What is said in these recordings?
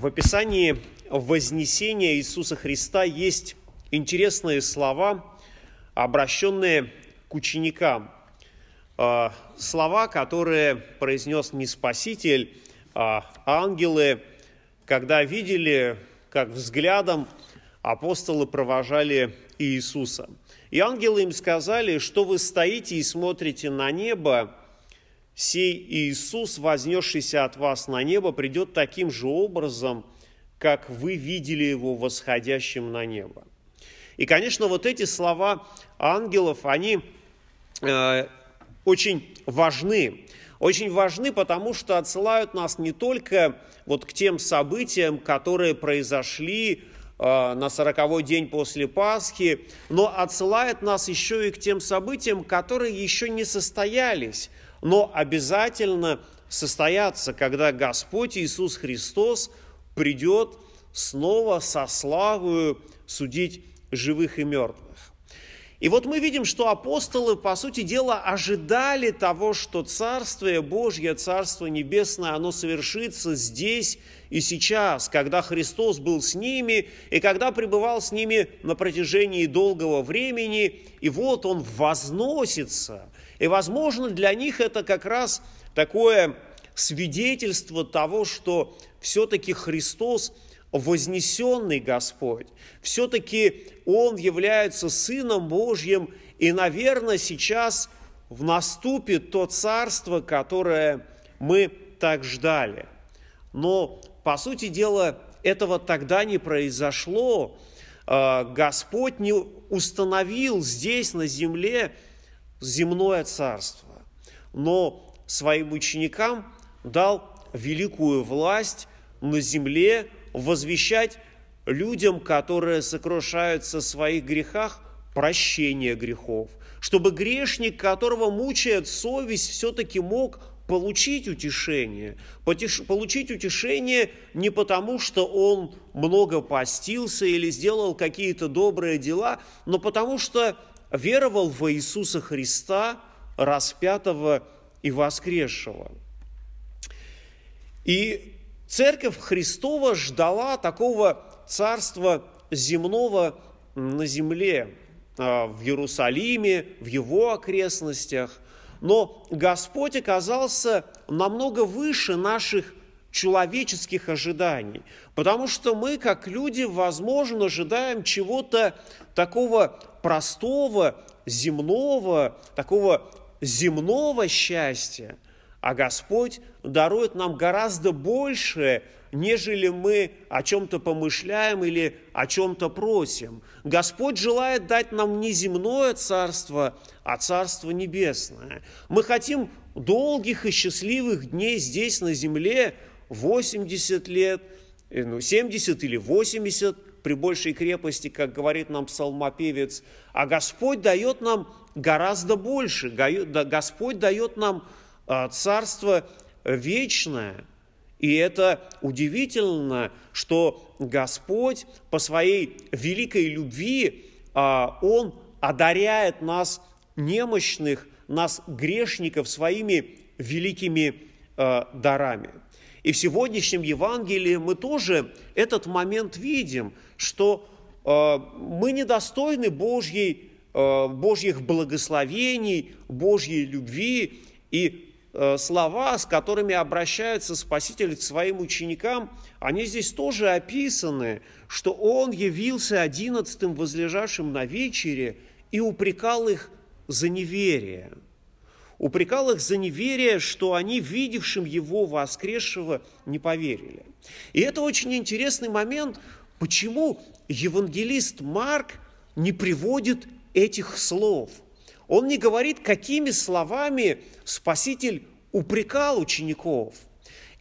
В описании вознесения Иисуса Христа есть интересные слова, обращенные к ученикам. А, слова, которые произнес не Спаситель, а ангелы, когда видели, как взглядом апостолы провожали Иисуса. И ангелы им сказали, что вы стоите и смотрите на небо, сей Иисус, вознесшийся от вас на небо, придет таким же образом, как вы видели его восходящим на небо. И, конечно, вот эти слова ангелов, они э, очень важны. Очень важны, потому что отсылают нас не только вот к тем событиям, которые произошли э, на сороковой день после Пасхи, но отсылает нас еще и к тем событиям, которые еще не состоялись, но обязательно состоятся, когда Господь Иисус Христос придет снова со славою судить живых и мертвых. И вот мы видим, что апостолы, по сути дела, ожидали того, что Царствие Божье, Царство Небесное, оно совершится здесь и сейчас, когда Христос был с ними и когда пребывал с ними на протяжении долгого времени, и вот Он возносится. И, возможно, для них это как раз такое свидетельство того, что все-таки Христос – вознесенный Господь. Все-таки Он является Сыном Божьим, и, наверное, сейчас наступит то царство, которое мы так ждали. Но, по сути дела, этого тогда не произошло. А, Господь не установил здесь, на земле, земное царство, но своим ученикам дал великую власть на земле возвещать людям, которые сокрушаются в своих грехах, прощение грехов, чтобы грешник, которого мучает совесть, все-таки мог получить утешение. Получить утешение не потому, что он много постился или сделал какие-то добрые дела, но потому что веровал в Иисуса Христа, распятого и воскресшего. И Церковь Христова ждала такого царства земного на земле, а, в Иерусалиме, в его окрестностях. Но Господь оказался намного выше наших человеческих ожиданий, потому что мы, как люди, возможно, ожидаем чего-то такого простого, земного, такого земного счастья – а Господь дарует нам гораздо больше, нежели мы о чем-то помышляем или о чем-то просим. Господь желает дать нам не земное царство, а царство небесное. Мы хотим долгих и счастливых дней здесь на земле, 80 лет, э, ну, 70 или 80 при большей крепости, как говорит нам псалмопевец. А Господь дает нам гораздо больше. Господь дает нам а, царство вечное. И это удивительно, что Господь по своей великой любви, а, Он одаряет нас немощных, нас грешников своими великими а, дарами. И в сегодняшнем Евангелии мы тоже этот момент видим, что мы недостойны Божьей, Божьих благословений, Божьей любви, и Э, слова, с которыми обращается Спаситель к своим ученикам, они здесь тоже описаны, что Он явился одиннадцатым возлежавшим на вечере и упрекал их за неверие. Упрекал их за неверие, что они, видевшим Его воскресшего, не поверили. И это очень интересный момент, почему евангелист Марк не приводит этих слов – он не говорит, какими словами Спаситель упрекал учеников.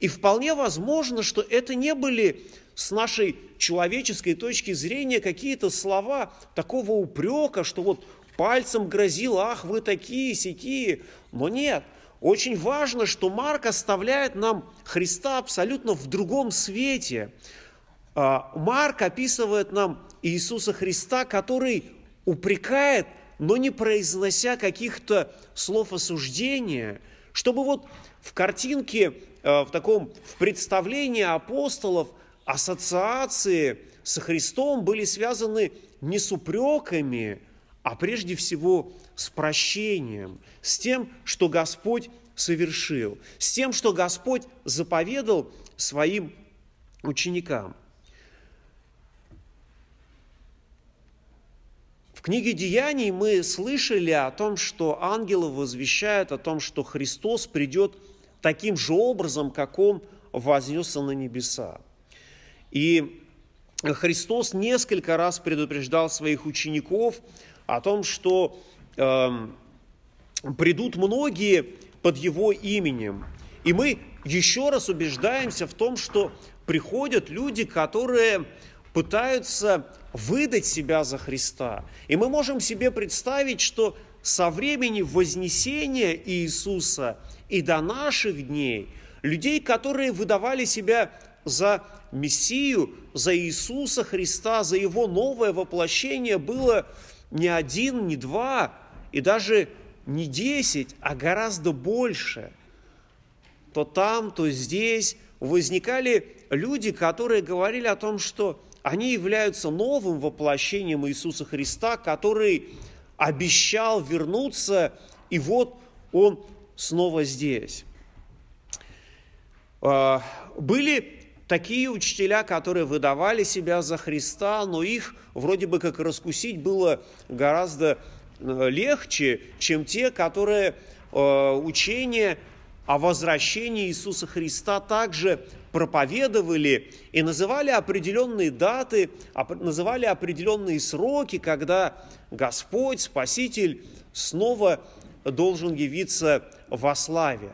И вполне возможно, что это не были с нашей человеческой точки зрения какие-то слова такого упрека, что вот пальцем грозил, ах, вы такие, сякие. Но нет, очень важно, что Марк оставляет нам Христа абсолютно в другом свете. А, Марк описывает нам Иисуса Христа, который упрекает но не произнося каких-то слов осуждения, чтобы вот в картинке, э, в таком в представлении апостолов ассоциации со Христом были связаны не с упреками, а прежде всего с прощением, с тем, что Господь совершил, с тем, что Господь заповедал своим ученикам. В книге Деяний мы слышали о том, что ангелы возвещают о том, что Христос придет таким же образом, как Он вознесся на небеса. И Христос несколько раз предупреждал своих учеников о том, что придут многие под Его именем. И мы еще раз убеждаемся в том, что приходят люди, которые пытаются выдать себя за Христа. И мы можем себе представить, что со времени вознесения Иисуса и до наших дней людей, которые выдавали себя за Мессию, за Иисуса Христа, за Его новое воплощение было не один, не два, и даже не десять, а гораздо больше. То там, то здесь возникали люди, которые говорили о том, что они являются новым воплощением Иисуса Христа, который обещал вернуться, и вот Он снова здесь. А, были такие учителя, которые выдавали себя за Христа, но их вроде бы как раскусить было гораздо легче, чем те, которые э, учение о возвращении Иисуса Христа также проповедовали и называли определенные даты, называли определенные сроки, когда Господь, Спаситель, снова должен явиться во славе.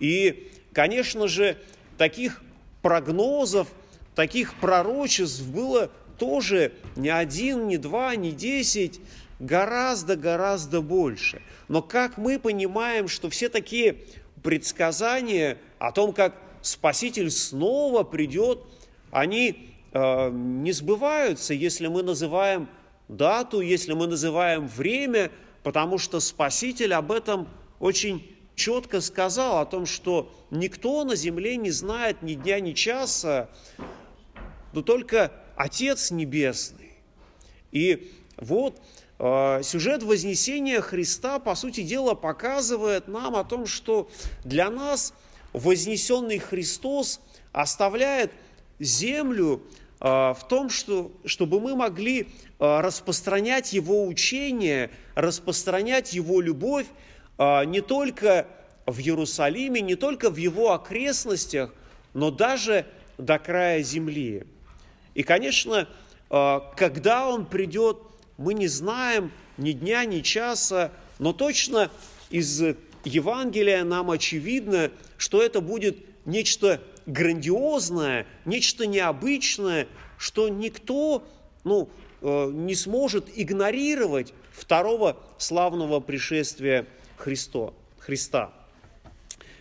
И, конечно же, таких прогнозов, таких пророчеств было тоже не один, не два, не десять, гораздо-гораздо больше. Но как мы понимаем, что все такие предсказания о том, как Спаситель снова придет, они э, не сбываются, если мы называем дату, если мы называем время, потому что Спаситель об этом очень четко сказал о том, что никто на земле не знает ни дня, ни часа, но только Отец Небесный. И вот сюжет Вознесения Христа, по сути дела, показывает нам о том, что для нас вознесенный Христос оставляет землю э, в том, что, чтобы мы могли э, распространять Его учение, распространять Его любовь а, не только в Иерусалиме, не только в его окрестностях, но даже до края земли. И, конечно, а, когда он придет, мы не знаем ни дня, ни часа, но точно из Евангелия нам очевидно, что это будет нечто грандиозное, нечто необычное, что никто ну, э, не сможет игнорировать второго славного пришествия Христо, Христа.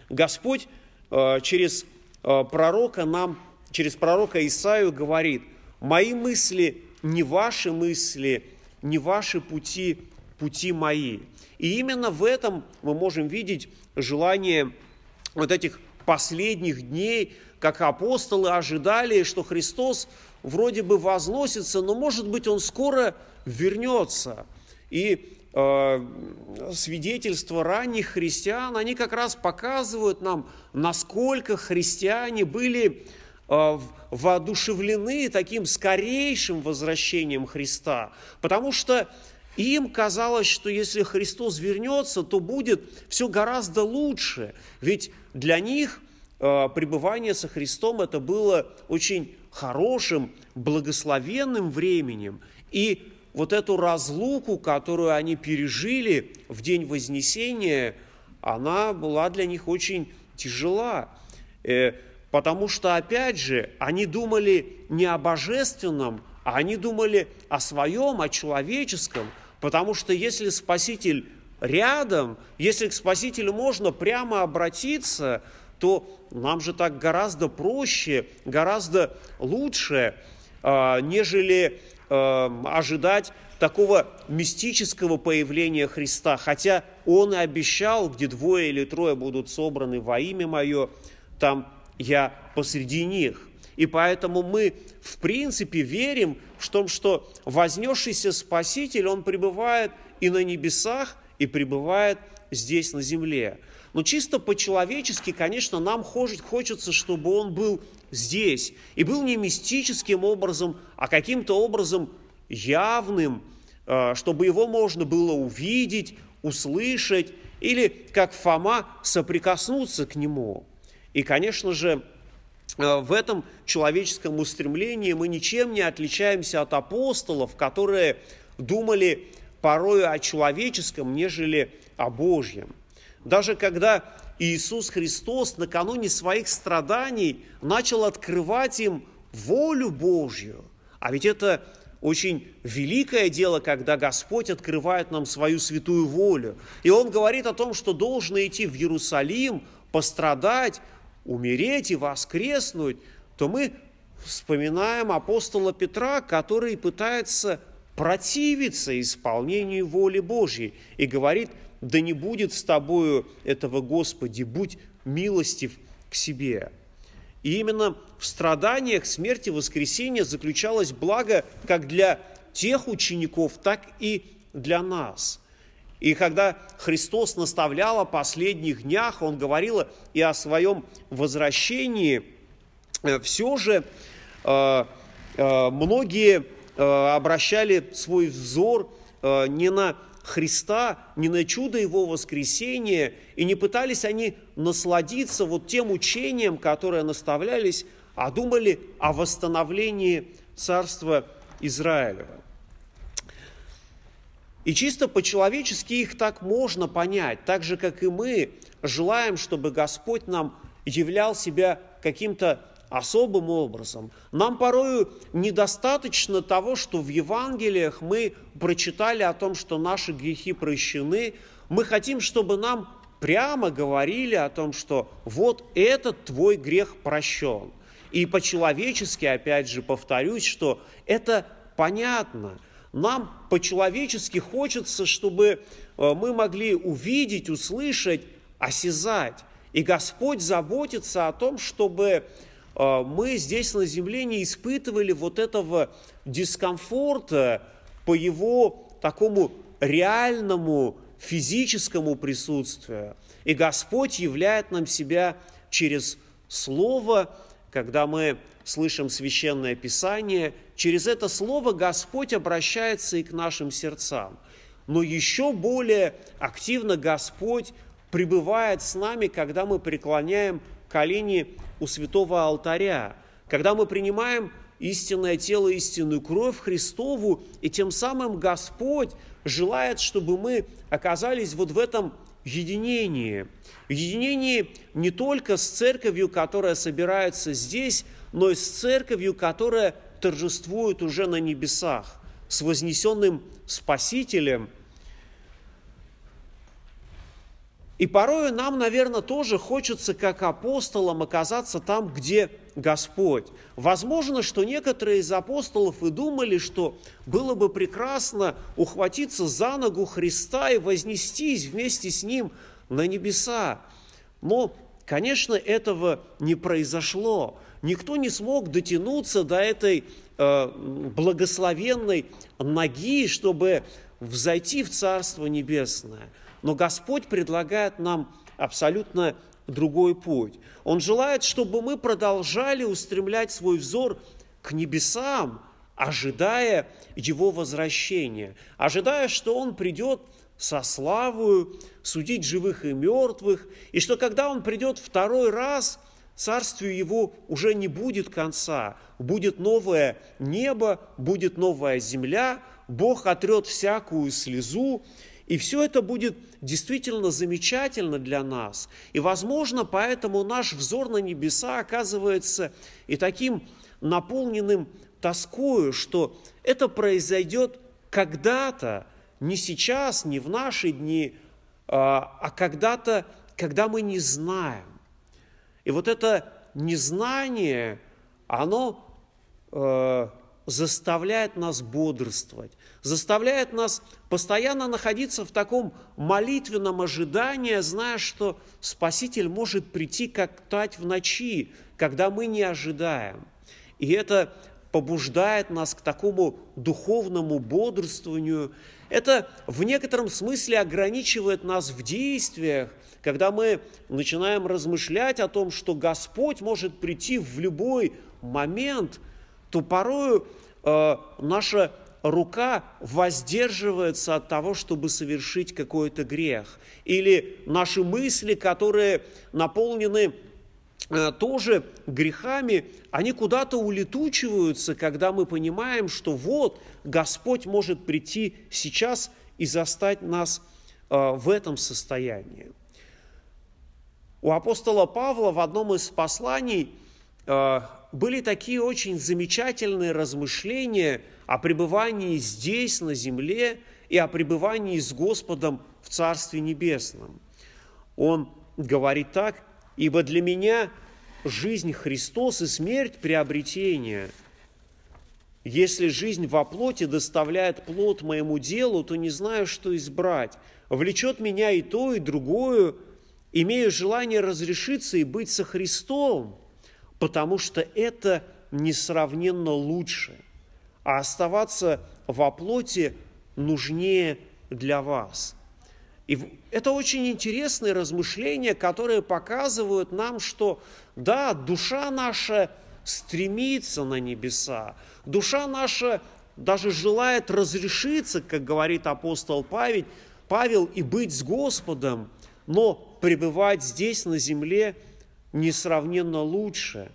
Господь э, через э, пророка нам, через пророка Исаию говорит, «Мои мысли не ваши мысли, не ваши пути, пути мои». И именно в этом мы можем видеть желание вот этих последних дней, как апостолы ожидали, что Христос вроде бы возносится, но, может быть, Он скоро вернется. И Э, свидетельства ранних христиан, они как раз показывают нам, насколько христиане были воодушевлены таким скорейшим возвращением Христа, потому что им казалось, что если Христос вернется, то будет все гораздо лучше, ведь для них э, пребывание со Христом это было очень хорошим, благословенным временем, и вот эту разлуку, которую они пережили в день Вознесения, она была для них очень тяжела. Потому что, опять же, они думали не о божественном, а они думали о своем, о человеческом. Потому что если Спаситель рядом, если к Спасителю можно прямо обратиться, то нам же так гораздо проще, гораздо лучше, а, нежели э, ожидать такого мистического появления Христа, хотя Он и обещал, где двое или трое будут собраны во имя Мое, там я посреди них. И поэтому мы, в принципе, верим в том, что вознесшийся Спаситель, Он пребывает и на небесах, и пребывает здесь, на земле. Но чисто по-человечески, конечно, нам хочется, чтобы Он был здесь. И был не мистическим образом, а каким-то образом явным, э, чтобы Его можно было увидеть, услышать, или, как Фома, соприкоснуться к Нему. И, конечно же, Э, в этом человеческом устремлении мы ничем не отличаемся от апостолов, которые думали порою о человеческом, нежели о Божьем. Даже когда Иисус Христос накануне своих страданий начал открывать им волю Божью, а ведь это очень великое дело, когда Господь открывает нам свою святую волю. И Он говорит о том, что должно идти в Иерусалим, пострадать, умереть и воскреснуть, то мы вспоминаем апостола Петра, который пытается противиться исполнению воли Божьей и говорит, да не будет с тобою этого Господи, будь милостив к себе. И именно в страданиях смерти воскресения заключалось благо как для тех учеников, так и для нас – и когда Христос наставлял о последних днях, Он говорил и о своем возвращении, э, все же э, э, многие обращали свой взор не на Христа, не на чудо Его воскресения, и не пытались они насладиться вот тем учением, которое наставлялись, а думали о восстановлении Царства Израилева. И чисто по-человечески их так можно понять, так же, как и мы желаем, чтобы Господь нам являл себя каким-то особым образом. Нам порою недостаточно того, что в Евангелиях мы прочитали о том, что наши грехи прощены. Мы хотим, чтобы нам прямо говорили о том, что вот этот твой грех прощен. И по-человечески, опять же, повторюсь, что это понятно – нам по-человечески хочется, чтобы э, мы могли увидеть, услышать, осязать. И Господь заботится о том, чтобы э, мы здесь на земле не испытывали вот этого дискомфорта по Его такому реальному физическому присутствию. И Господь являет нам себя через Слово, когда мы слышим священное Писание, через это слово Господь обращается и к нашим сердцам. Но еще более активно Господь пребывает с нами, когда мы преклоняем колени у святого алтаря, когда мы принимаем истинное тело, истинную кровь Христову, и тем самым Господь желает, чтобы мы оказались вот в этом единении. Единении не только с церковью, которая собирается здесь, но и с церковью, которая торжествует уже на небесах, с вознесенным Спасителем. И порой нам, наверное, тоже хочется, как апостолам, оказаться там, где Господь. Возможно, что некоторые из апостолов и думали, что было бы прекрасно ухватиться за ногу Христа и вознестись вместе с Ним на небеса. Но, конечно, этого не произошло никто не смог дотянуться до этой э, благословенной ноги, чтобы взойти в Царство Небесное. Но Господь предлагает нам абсолютно другой путь. Он желает, чтобы мы продолжали устремлять свой взор к небесам, ожидая Его возвращения, ожидая, что Он придет со славою, судить живых и мертвых, и что когда Он придет второй раз – царствию его уже не будет конца. Будет новое небо, будет новая земля, Бог отрет всякую слезу, и все это будет действительно замечательно для нас. И, возможно, поэтому наш взор на небеса оказывается и таким наполненным тоскою, что это произойдет когда-то, не сейчас, не в наши дни, а, а когда-то, когда мы не знаем. И вот это незнание, оно э, заставляет нас бодрствовать, заставляет нас постоянно находиться в таком молитвенном ожидании, зная, что Спаситель может прийти как тать в ночи, когда мы не ожидаем. И это побуждает нас к такому духовному бодрствованию. Это в некотором смысле ограничивает нас в действиях, когда мы начинаем размышлять о том, что Господь может прийти в любой момент, то порою э, наша рука воздерживается от того, чтобы совершить какой-то грех. Или наши мысли, которые наполнены тоже грехами, они куда-то улетучиваются, когда мы понимаем, что вот Господь может прийти сейчас и застать нас э, в этом состоянии. У апостола Павла в одном из посланий э, были такие очень замечательные размышления о пребывании здесь, на земле, и о пребывании с Господом в Царстве Небесном. Он говорит так, «Ибо для меня жизнь Христос и смерть – приобретение. Если жизнь во плоти доставляет плод моему делу, то не знаю, что избрать. Влечет меня и то, и другое, имею желание разрешиться и быть со Христом, потому что это несравненно лучше. А оставаться во плоти нужнее для вас. И это очень интересные размышления, которые показывают нам, что да, душа наша стремится на небеса, душа наша даже желает разрешиться, как говорит апостол Павел, Павел и быть с Господом, но пребывать здесь, на земле, несравненно лучше,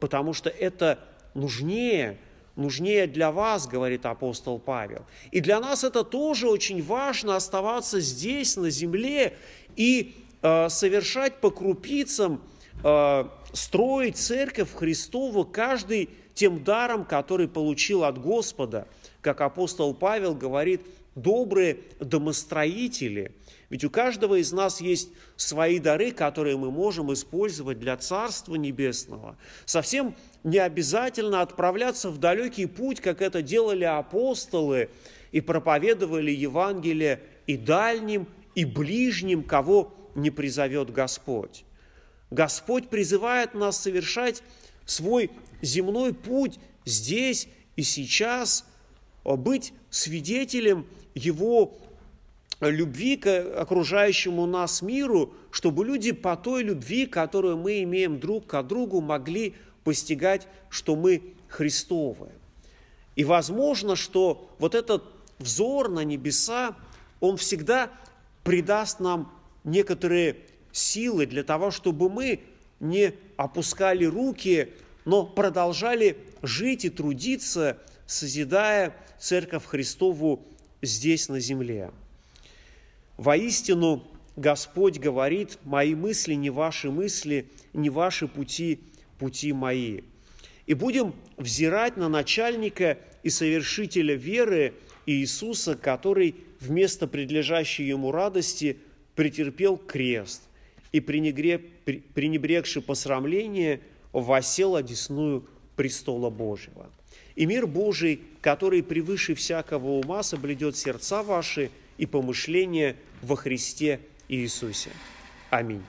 потому что это нужнее, нужнее для вас, говорит апостол Павел. И для нас это тоже очень важно оставаться здесь, на земле, и э, совершать по крупицам, э, строить церковь Христову, каждый тем даром, который получил от Господа. Как апостол Павел говорит, добрые домостроители – ведь у каждого из нас есть свои дары, которые мы можем использовать для Царства Небесного. Совсем не обязательно отправляться в далекий путь, как это делали апостолы, и проповедовали Евангелие и дальним, и ближним, кого не призовет Господь. Господь призывает нас совершать свой земной путь здесь и сейчас, быть свидетелем Его любви к окружающему нас миру, чтобы люди по той любви, которую мы имеем друг к другу, могли постигать, что мы Христовы. И возможно, что вот этот взор на небеса, он всегда придаст нам некоторые силы для того, чтобы мы не опускали руки, но продолжали жить и трудиться, созидая Церковь Христову здесь на земле. Воистину, Господь говорит, мои мысли не ваши мысли, не ваши пути, пути мои. И будем взирать на начальника и совершителя веры Иисуса, который вместо предлежащей ему радости претерпел крест и, пренебрегши посрамление, восел одесную престола Божьего. И мир Божий, который превыше всякого ума соблюдет сердца ваши – и помышления во Христе Иисусе. Аминь.